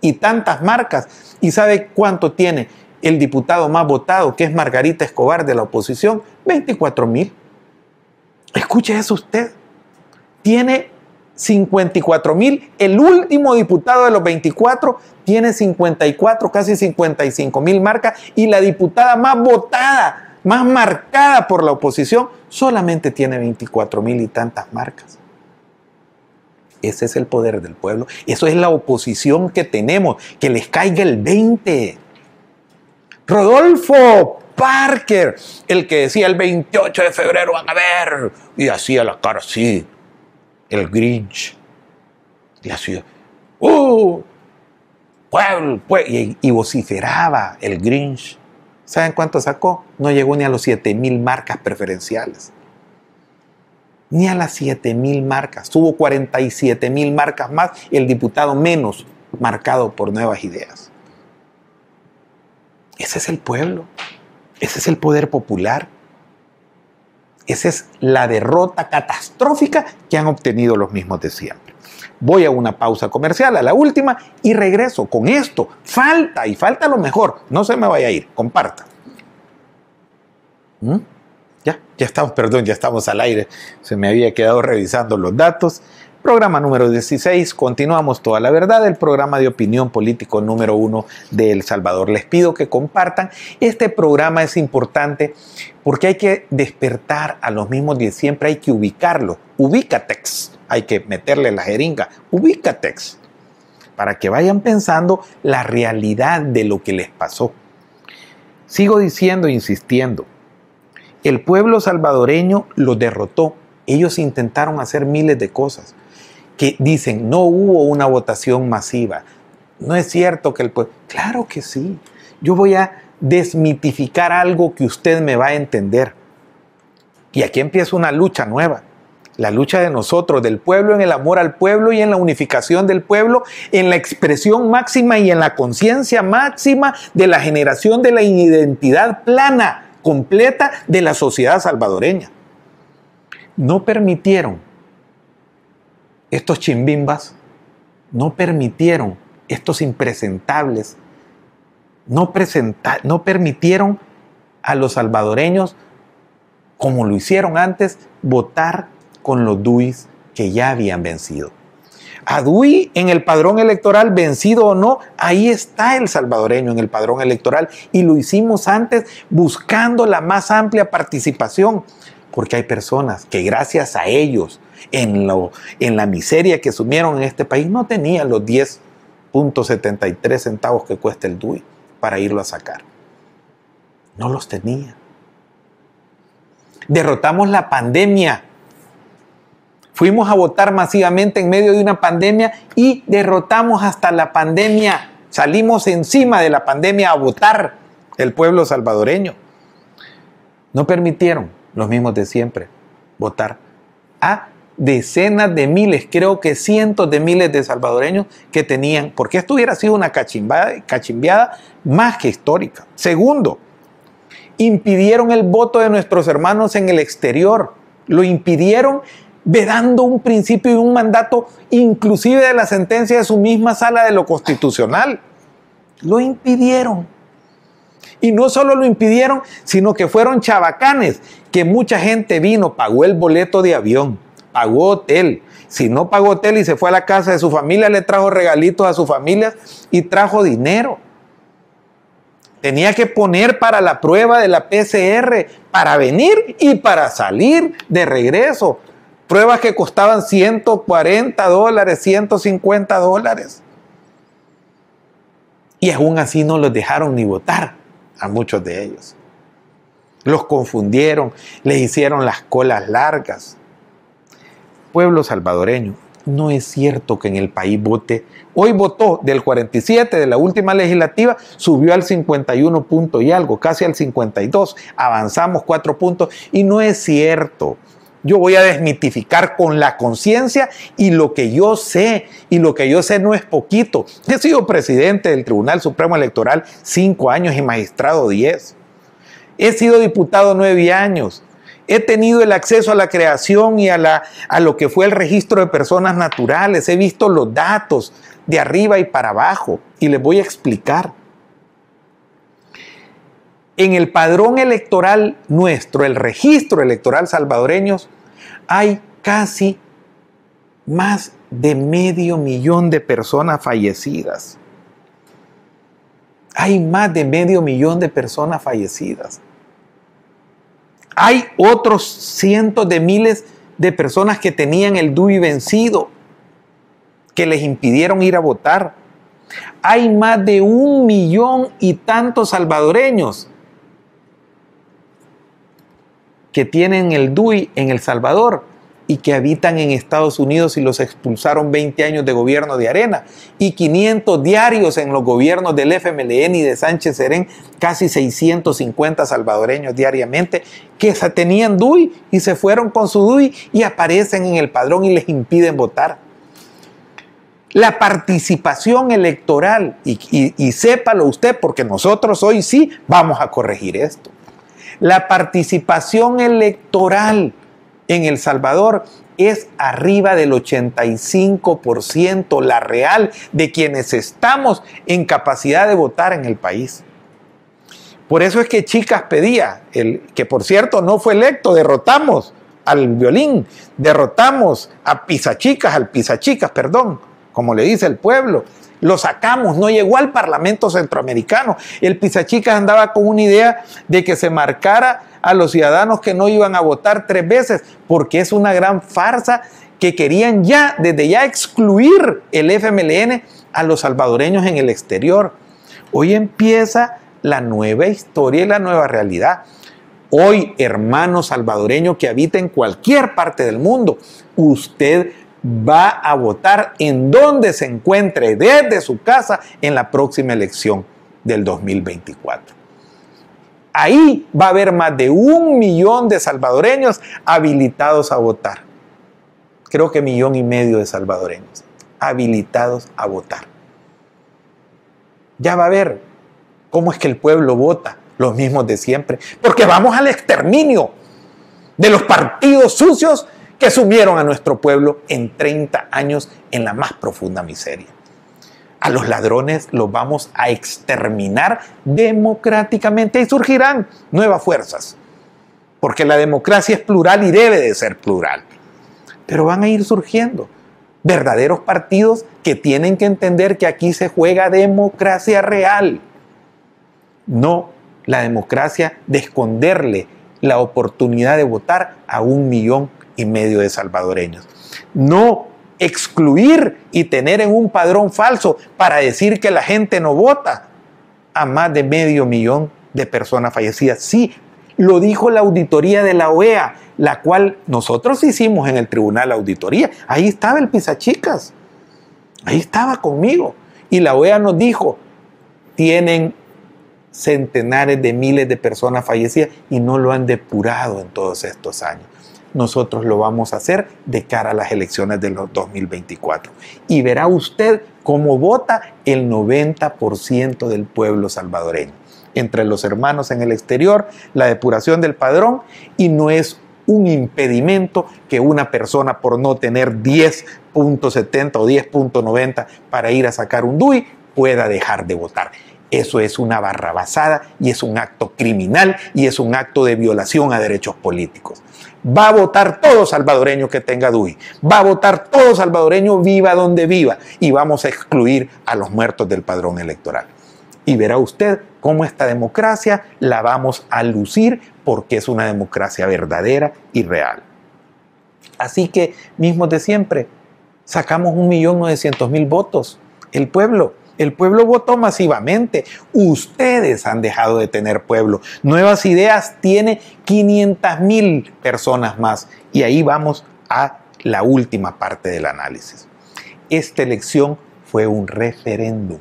y tantas marcas. ¿Y sabe cuánto tiene el diputado más votado, que es Margarita Escobar de la oposición? 24 mil. Escuche eso usted. Tiene 54 mil. El último diputado de los 24 tiene 54, casi 55 mil marcas. Y la diputada más votada, más marcada por la oposición, solamente tiene 24 mil y tantas marcas. Ese es el poder del pueblo. Eso es la oposición que tenemos. Que les caiga el 20. Rodolfo Parker, el que decía el 28 de febrero van a ver. Y hacía la cara así el Grinch. La ciudad. ¡Uh! Pueblo, Y, vociferaba el Grinch. ¿Saben cuánto sacó? No llegó ni a los 7000 marcas preferenciales. Ni a las 7000 marcas. Tuvo 47 mil marcas más el diputado menos marcado por nuevas ideas. Ese es el pueblo. Ese es el poder popular. Esa es la derrota catastrófica que han obtenido los mismos de siempre. Voy a una pausa comercial, a la última, y regreso con esto. Falta y falta lo mejor. No se me vaya a ir, comparta. ¿Mm? Ya, ya estamos, perdón, ya estamos al aire. Se me había quedado revisando los datos. Programa número 16, continuamos toda la verdad, el programa de opinión político número uno de El Salvador. Les pido que compartan. Este programa es importante porque hay que despertar a los mismos de siempre, hay que ubicarlo. Ubícatex, hay que meterle la jeringa. Ubícatex, para que vayan pensando la realidad de lo que les pasó. Sigo diciendo, insistiendo, el pueblo salvadoreño lo derrotó. Ellos intentaron hacer miles de cosas que dicen no hubo una votación masiva. No es cierto que el pueblo... Claro que sí. Yo voy a desmitificar algo que usted me va a entender. Y aquí empieza una lucha nueva. La lucha de nosotros, del pueblo, en el amor al pueblo y en la unificación del pueblo, en la expresión máxima y en la conciencia máxima de la generación de la identidad plana, completa de la sociedad salvadoreña. No permitieron estos chimbimbas no permitieron, estos impresentables, no, no permitieron a los salvadoreños, como lo hicieron antes, votar con los DUIs que ya habían vencido. A DUI en el padrón electoral, vencido o no, ahí está el salvadoreño en el padrón electoral y lo hicimos antes buscando la más amplia participación, porque hay personas que gracias a ellos en, lo, en la miseria que sumieron en este país, no tenían los 10.73 centavos que cuesta el DUI para irlo a sacar. No los tenía. Derrotamos la pandemia. Fuimos a votar masivamente en medio de una pandemia y derrotamos hasta la pandemia. Salimos encima de la pandemia a votar el pueblo salvadoreño. No permitieron los mismos de siempre votar a decenas de miles, creo que cientos de miles de salvadoreños que tenían, porque esto hubiera sido una cachimbiada más que histórica. Segundo, impidieron el voto de nuestros hermanos en el exterior, lo impidieron vedando un principio y un mandato inclusive de la sentencia de su misma sala de lo constitucional. Lo impidieron. Y no solo lo impidieron, sino que fueron chabacanes, que mucha gente vino, pagó el boleto de avión, pagó hotel. Si no pagó hotel y se fue a la casa de su familia, le trajo regalitos a su familia y trajo dinero. Tenía que poner para la prueba de la PCR para venir y para salir de regreso. Pruebas que costaban 140 dólares, 150 dólares. Y aún así no los dejaron ni votar a muchos de ellos. Los confundieron, les hicieron las colas largas pueblo salvadoreño. No es cierto que en el país vote. Hoy votó del 47 de la última legislativa, subió al 51 punto y algo, casi al 52. Avanzamos cuatro puntos y no es cierto. Yo voy a desmitificar con la conciencia y lo que yo sé. Y lo que yo sé no es poquito. He sido presidente del Tribunal Supremo Electoral cinco años y magistrado diez. He sido diputado nueve años he tenido el acceso a la creación y a, la, a lo que fue el registro de personas naturales, he visto los datos de arriba y para abajo y les voy a explicar. En el padrón electoral nuestro, el registro electoral salvadoreño, hay casi más de medio millón de personas fallecidas. Hay más de medio millón de personas fallecidas. Hay otros cientos de miles de personas que tenían el DUI vencido, que les impidieron ir a votar. Hay más de un millón y tantos salvadoreños que tienen el DUI en El Salvador y que habitan en Estados Unidos y los expulsaron 20 años de gobierno de Arena y 500 diarios en los gobiernos del FMLN y de Sánchez Serén, casi 650 salvadoreños diariamente que tenían DUI y se fueron con su DUI y aparecen en el padrón y les impiden votar. La participación electoral, y, y sépalo usted porque nosotros hoy sí vamos a corregir esto La participación electoral en El Salvador es arriba del 85% la real de quienes estamos en capacidad de votar en el país. Por eso es que Chicas pedía, el, que por cierto no fue electo, derrotamos al violín, derrotamos a Pisachicas, al Pisachicas, perdón, como le dice el pueblo. Lo sacamos, no llegó al Parlamento Centroamericano. El Pisachicas andaba con una idea de que se marcara a los ciudadanos que no iban a votar tres veces, porque es una gran farsa que querían ya, desde ya, excluir el FMLN a los salvadoreños en el exterior. Hoy empieza la nueva historia y la nueva realidad. Hoy, hermano salvadoreño que habita en cualquier parte del mundo, usted va a votar en donde se encuentre desde su casa en la próxima elección del 2024. Ahí va a haber más de un millón de salvadoreños habilitados a votar. Creo que millón y medio de salvadoreños habilitados a votar. Ya va a ver cómo es que el pueblo vota, los mismos de siempre, porque vamos al exterminio de los partidos sucios que sumieron a nuestro pueblo en 30 años en la más profunda miseria a los ladrones los vamos a exterminar democráticamente y surgirán nuevas fuerzas. Porque la democracia es plural y debe de ser plural. Pero van a ir surgiendo verdaderos partidos que tienen que entender que aquí se juega democracia real. No la democracia de esconderle la oportunidad de votar a un millón y medio de salvadoreños. No excluir y tener en un padrón falso para decir que la gente no vota a más de medio millón de personas fallecidas. Sí, lo dijo la auditoría de la OEA, la cual nosotros hicimos en el tribunal auditoría. Ahí estaba el Pisachicas, ahí estaba conmigo. Y la OEA nos dijo, tienen centenares de miles de personas fallecidas y no lo han depurado en todos estos años nosotros lo vamos a hacer de cara a las elecciones del 2024. Y verá usted cómo vota el 90% del pueblo salvadoreño. Entre los hermanos en el exterior, la depuración del padrón y no es un impedimento que una persona por no tener 10.70 o 10.90 para ir a sacar un DUI pueda dejar de votar. Eso es una barrabasada y es un acto criminal y es un acto de violación a derechos políticos. Va a votar todo salvadoreño que tenga DUI. Va a votar todo salvadoreño viva donde viva. Y vamos a excluir a los muertos del padrón electoral. Y verá usted cómo esta democracia la vamos a lucir porque es una democracia verdadera y real. Así que, mismos de siempre, sacamos 1.900.000 votos. El pueblo el pueblo votó masivamente. Ustedes han dejado de tener pueblo. Nuevas Ideas tiene 500 mil personas más. Y ahí vamos a la última parte del análisis. Esta elección fue un referéndum.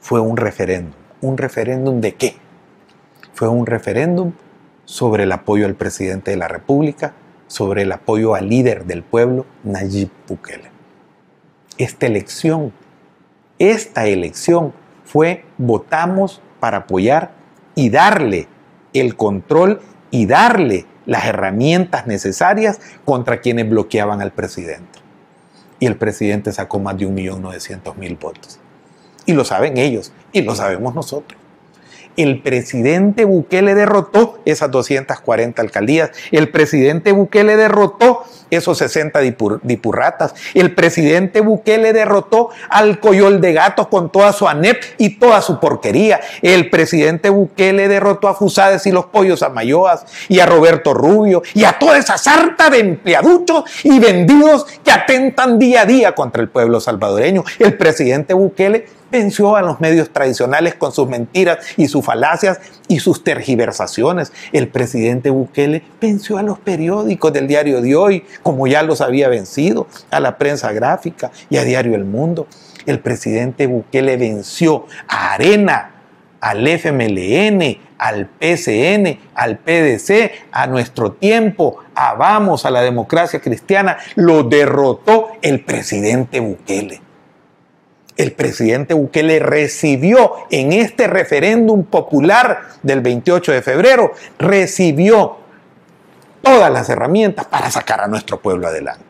Fue un referéndum. ¿Un referéndum de qué? Fue un referéndum sobre el apoyo al presidente de la República, sobre el apoyo al líder del pueblo, Nayib Bukele. Esta elección esta elección fue votamos para apoyar y darle el control y darle las herramientas necesarias contra quienes bloqueaban al presidente. Y el presidente sacó más de 1.900.000 votos. Y lo saben ellos y lo sabemos nosotros. El presidente Bukele derrotó esas 240 alcaldías. El presidente Bukele derrotó esos 60 dipurratas. El presidente Bukele derrotó al Coyol de Gatos con toda su ANEP y toda su porquería. El presidente Bukele derrotó a Fusades y los pollos a Mayoas y a Roberto Rubio y a toda esa sarta de empleaduchos y vendidos que atentan día a día contra el pueblo salvadoreño. El presidente Bukele venció a los medios tradicionales con sus mentiras y sus falacias y sus tergiversaciones. El presidente Bukele venció a los periódicos del diario de hoy, como ya los había vencido, a la prensa gráfica y a Diario El Mundo. El presidente Bukele venció a Arena, al FMLN, al PCN, al PDC, a nuestro tiempo, a Vamos, a la democracia cristiana, lo derrotó el presidente Bukele. El presidente Bukele recibió en este referéndum popular del 28 de febrero, recibió todas las herramientas para sacar a nuestro pueblo adelante.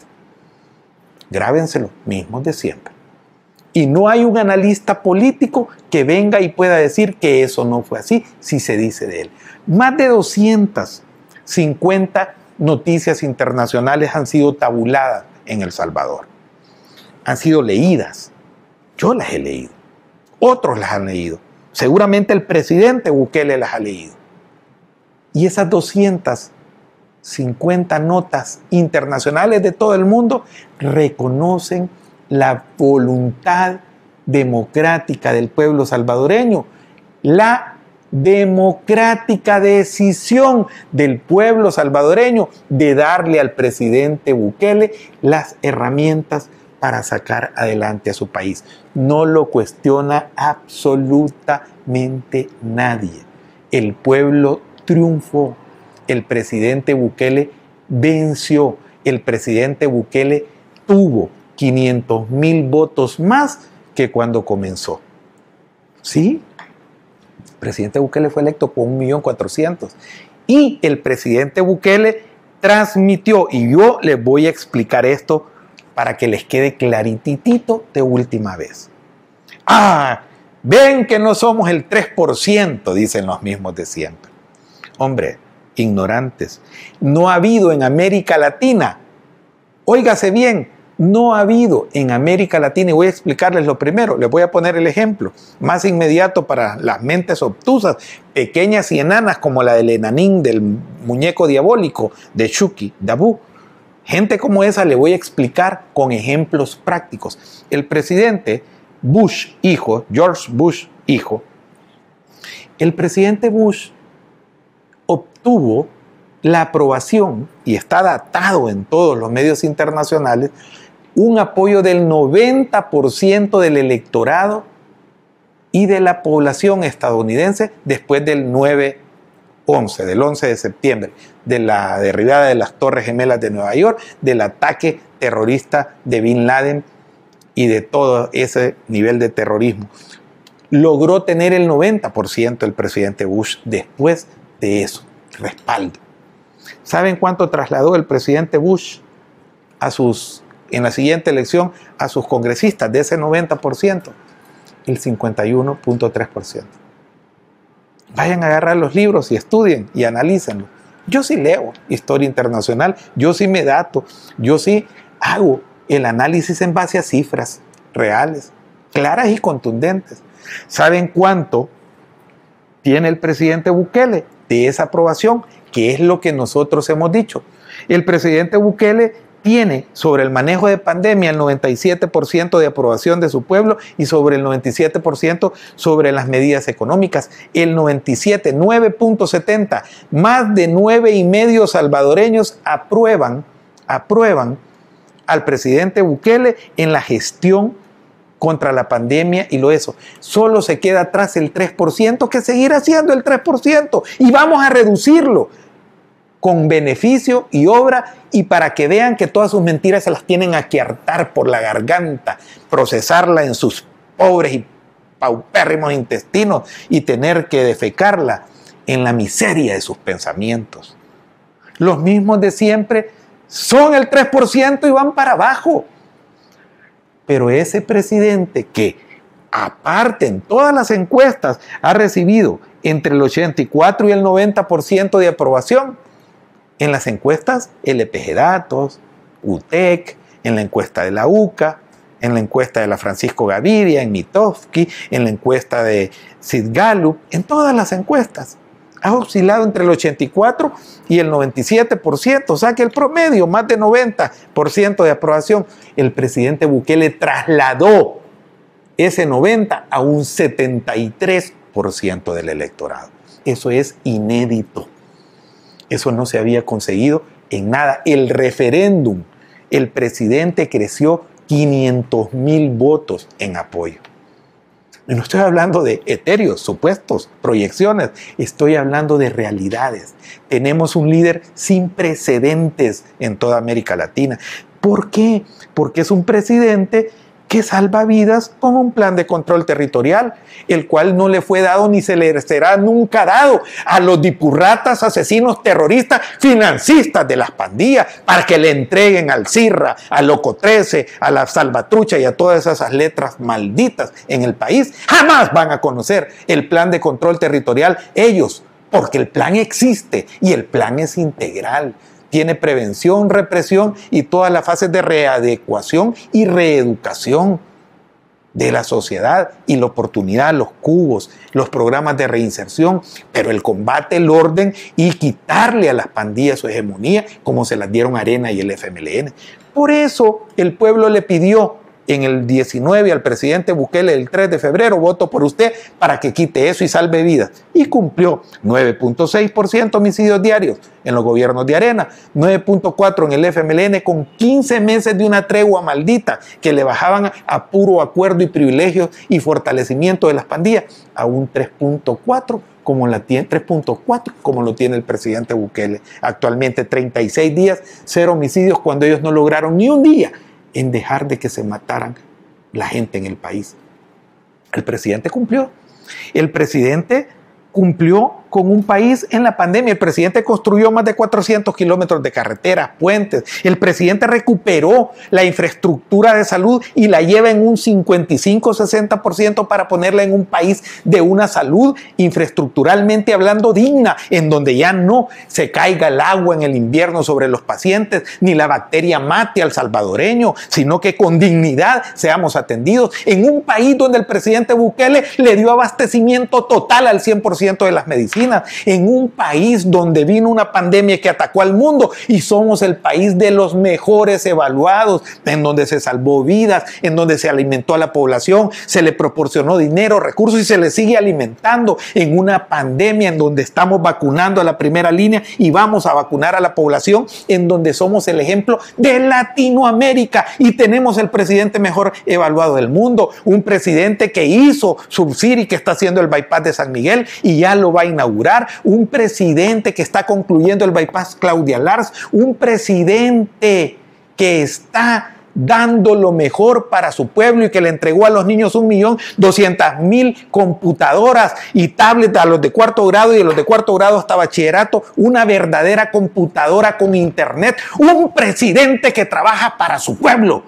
Grábenselo, mismos de siempre. Y no hay un analista político que venga y pueda decir que eso no fue así, si se dice de él. Más de 250 noticias internacionales han sido tabuladas en El Salvador. Han sido leídas. Yo las he leído. Otros las han leído. Seguramente el presidente Bukele las ha leído. Y esas 250 notas internacionales de todo el mundo reconocen la voluntad democrática del pueblo salvadoreño, la democrática decisión del pueblo salvadoreño de darle al presidente Bukele las herramientas para sacar adelante a su país. No lo cuestiona absolutamente nadie. El pueblo triunfó. El presidente Bukele venció. El presidente Bukele tuvo 500 mil votos más que cuando comenzó. ¿Sí? El presidente Bukele fue electo con 1.400.000. Y el presidente Bukele transmitió, y yo les voy a explicar esto para que les quede clarititito de última vez. Ah, ven que no somos el 3%, dicen los mismos de siempre. Hombre, ignorantes. No ha habido en América Latina, óigase bien, no ha habido en América Latina, y voy a explicarles lo primero, les voy a poner el ejemplo más inmediato para las mentes obtusas, pequeñas y enanas como la del enanín del muñeco diabólico de Chucky, Dabu. Gente como esa le voy a explicar con ejemplos prácticos. El presidente Bush, hijo, George Bush, hijo, el presidente Bush obtuvo la aprobación, y está datado en todos los medios internacionales, un apoyo del 90% del electorado y de la población estadounidense después del 9-11, del 11 de septiembre, de la derribada de las Torres Gemelas de Nueva York, del ataque terrorista de Bin Laden y de todo ese nivel de terrorismo. Logró tener el 90% el presidente Bush después de eso, respaldo. ¿Saben cuánto trasladó el presidente Bush a sus en la siguiente elección a sus congresistas de ese 90%, el 51.3%. Vayan a agarrar los libros y estudien y analícenlo. Yo sí leo historia internacional, yo sí me dato, yo sí hago el análisis en base a cifras reales, claras y contundentes. ¿Saben cuánto tiene el presidente Bukele de esa aprobación? Que es lo que nosotros hemos dicho. El presidente Bukele tiene sobre el manejo de pandemia el 97% de aprobación de su pueblo y sobre el 97% sobre las medidas económicas. El 97, 9.70, más de nueve y medio salvadoreños aprueban, aprueban al presidente Bukele en la gestión contra la pandemia y lo eso. Solo se queda atrás el 3%, que seguirá siendo el 3% y vamos a reducirlo con beneficio y obra y para que vean que todas sus mentiras se las tienen a que hartar por la garganta, procesarla en sus pobres y paupérrimos intestinos y tener que defecarla en la miseria de sus pensamientos. Los mismos de siempre son el 3% y van para abajo. Pero ese presidente que aparte en todas las encuestas ha recibido entre el 84 y el 90% de aprobación, en las encuestas LPG Datos, UTEC, en la encuesta de la UCA, en la encuesta de la Francisco Gaviria, en Mitofsky, en la encuesta de Sid Gallup, en todas las encuestas. Ha oscilado entre el 84 y el 97%, o sea que el promedio, más de 90% de aprobación. El presidente Bukele trasladó ese 90 a un 73% del electorado. Eso es inédito. Eso no se había conseguido en nada. El referéndum, el presidente creció 500 mil votos en apoyo. No estoy hablando de etéreos, supuestos, proyecciones, estoy hablando de realidades. Tenemos un líder sin precedentes en toda América Latina. ¿Por qué? Porque es un presidente que salva vidas con un plan de control territorial, el cual no le fue dado ni se le será nunca dado a los dipurratas, asesinos, terroristas, financistas de las pandillas, para que le entreguen al CIRRA, al Loco 13, a la Salvatrucha y a todas esas letras malditas en el país. Jamás van a conocer el plan de control territorial ellos, porque el plan existe y el plan es integral tiene prevención, represión y todas las fases de readecuación y reeducación de la sociedad y la oportunidad, los cubos, los programas de reinserción, pero el combate, el orden y quitarle a las pandillas su hegemonía como se las dieron Arena y el FMLN. Por eso el pueblo le pidió en el 19 al presidente Bukele el 3 de febrero, voto por usted para que quite eso y salve vidas. Y cumplió 9.6% homicidios diarios en los gobiernos de Arena, 9.4% en el FMLN con 15 meses de una tregua maldita que le bajaban a puro acuerdo y privilegios y fortalecimiento de las pandillas a un 3.4% como la tiene 3.4 como lo tiene el presidente Bukele. Actualmente 36 días, cero homicidios cuando ellos no lograron ni un día en dejar de que se mataran la gente en el país. El presidente cumplió. El presidente cumplió con un país en la pandemia. El presidente construyó más de 400 kilómetros de carreteras, puentes. El presidente recuperó la infraestructura de salud y la lleva en un 55-60% para ponerla en un país de una salud infraestructuralmente hablando digna, en donde ya no se caiga el agua en el invierno sobre los pacientes, ni la bacteria mate al salvadoreño, sino que con dignidad seamos atendidos. En un país donde el presidente Bukele le dio abastecimiento total al 100% de las medicinas en un país donde vino una pandemia que atacó al mundo y somos el país de los mejores evaluados, en donde se salvó vidas, en donde se alimentó a la población, se le proporcionó dinero, recursos y se le sigue alimentando en una pandemia en donde estamos vacunando a la primera línea y vamos a vacunar a la población, en donde somos el ejemplo de Latinoamérica y tenemos el presidente mejor evaluado del mundo, un presidente que hizo Subsiri, que está haciendo el bypass de San Miguel y ya lo va a inaugurar un presidente que está concluyendo el bypass Claudia Lars, un presidente que está dando lo mejor para su pueblo y que le entregó a los niños un millón doscientas mil computadoras y tablets a los de cuarto grado y a los de cuarto grado hasta bachillerato, una verdadera computadora con internet, un presidente que trabaja para su pueblo.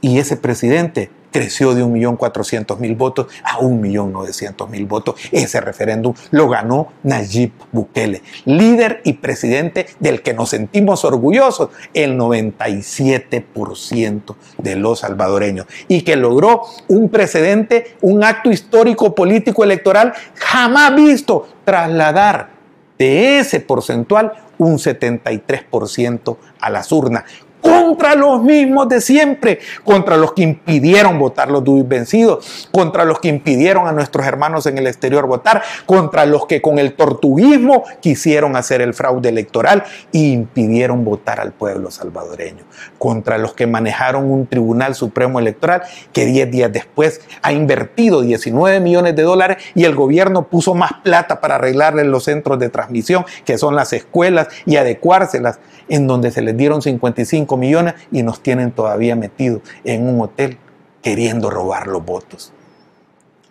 Y ese presidente creció de 1.400.000 votos a 1.900.000 votos. Ese referéndum lo ganó Nayib Bukele, líder y presidente del que nos sentimos orgullosos, el 97% de los salvadoreños, y que logró un precedente, un acto histórico político electoral jamás visto, trasladar de ese porcentual un 73% a las urnas, contra los mismos de siempre, contra los que impidieron votar los duis vencidos, contra los que impidieron a nuestros hermanos en el exterior votar, contra los que con el tortuguismo quisieron hacer el fraude electoral e impidieron votar al pueblo salvadoreño, contra los que manejaron un Tribunal Supremo Electoral que 10 días después ha invertido 19 millones de dólares y el gobierno puso más plata para arreglarle los centros de transmisión, que son las escuelas, y adecuárselas, en donde se les dieron 55 millones y nos tienen todavía metidos en un hotel queriendo robar los votos.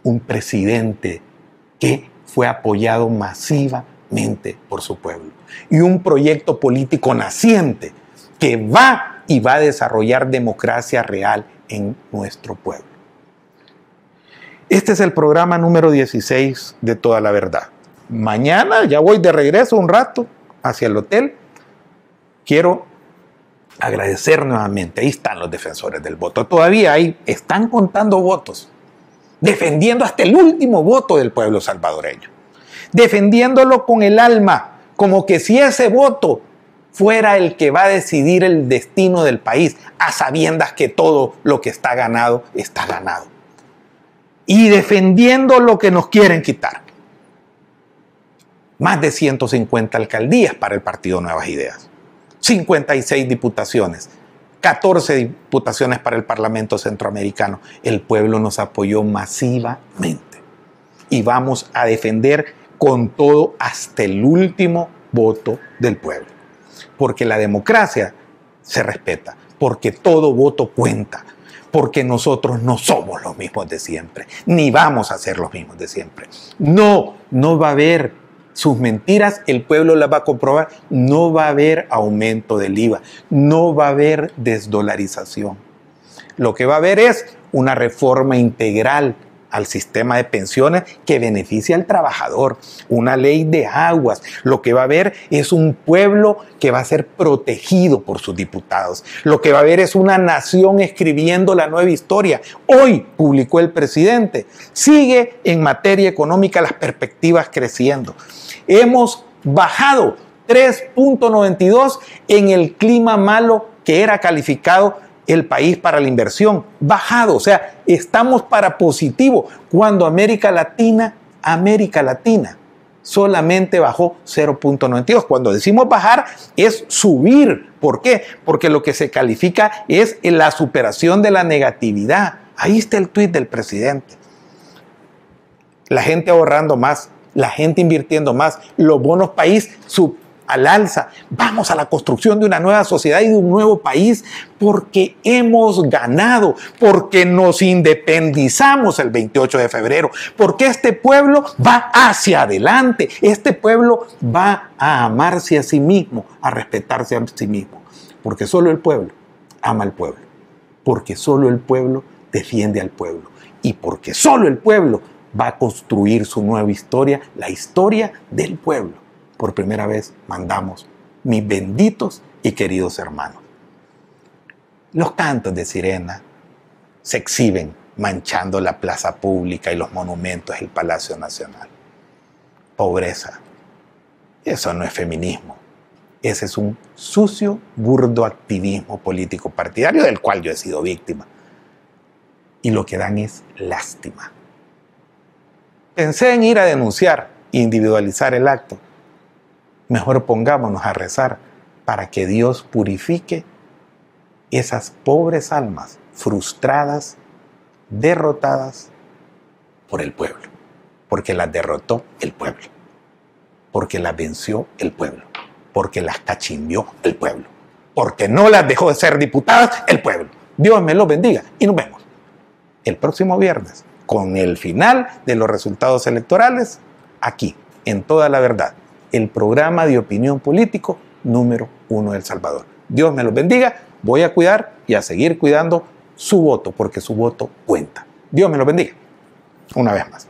Un presidente que fue apoyado masivamente por su pueblo. Y un proyecto político naciente que va y va a desarrollar democracia real en nuestro pueblo. Este es el programa número 16 de Toda la Verdad. Mañana ya voy de regreso un rato hacia el hotel. Quiero agradecer nuevamente. Ahí están los defensores del voto. Todavía ahí están contando votos, defendiendo hasta el último voto del pueblo salvadoreño, defendiéndolo con el alma, como que si ese voto fuera el que va a decidir el destino del país, a sabiendas que todo lo que está ganado está ganado. Y defendiendo lo que nos quieren quitar. Más de 150 alcaldías para el Partido Nuevas Ideas 56 diputaciones, 14 diputaciones para el Parlamento Centroamericano. El pueblo nos apoyó masivamente y vamos a defender con todo hasta el último voto del pueblo. Porque la democracia se respeta, porque todo voto cuenta, porque nosotros no somos los mismos de siempre, ni vamos a ser los mismos de siempre. No, no va a haber sus mentiras, el pueblo las va a comprobar, no va a haber aumento del IVA, no va a haber desdolarización. Lo que va a haber es una reforma integral al sistema de pensiones que beneficia al trabajador, una ley de aguas. Lo que va a haber es un pueblo que va a ser protegido por sus diputados. Lo que va a haber es una nación escribiendo la nueva historia. Hoy publicó el presidente. Sigue en materia económica las perspectivas creciendo. Hemos bajado 3.92 en el clima malo que era calificado el país para la inversión, bajado, o sea, estamos para positivo, cuando América Latina, América Latina, solamente bajó 0.92. Cuando decimos bajar es subir. ¿Por qué? Porque lo que se califica es la superación de la negatividad. Ahí está el tuit del presidente. La gente ahorrando más, la gente invirtiendo más, los bonos país sub al alza. Vamos a la construcción de una nueva sociedad y de un nuevo país porque hemos ganado, porque nos independizamos el 28 de febrero, porque este pueblo va hacia adelante, este pueblo va a amarse a sí mismo, a respetarse a sí mismo, porque solo el pueblo ama al pueblo, porque solo el pueblo defiende al pueblo y porque solo el pueblo va a construir su nueva historia, la historia del pueblo por primera vez mandamos mis benditos y queridos hermanos. Los cantos de sirena se exhiben manchando la plaza pública y los monumentos del Palacio Nacional. Pobreza. Eso no es feminismo. Ese es un sucio, burdo activismo político partidario del cual yo he sido víctima. Y lo que dan es lástima. Pensé en ir a denunciar, individualizar el acto, mejor pongámonos a rezar para que Dios purifique esas pobres almas frustradas, derrotadas por el pueblo, porque las derrotó el pueblo, porque las venció el pueblo, porque las cachimbió el pueblo, porque no las dejó de ser diputadas el pueblo. Dios me los bendiga y nos vemos el próximo viernes con el final de los resultados electorales aquí, en toda la verdad el programa de opinión político número uno de El Salvador. Dios me los bendiga, voy a cuidar y a seguir cuidando su voto, porque su voto cuenta. Dios me lo bendiga. Una vez más.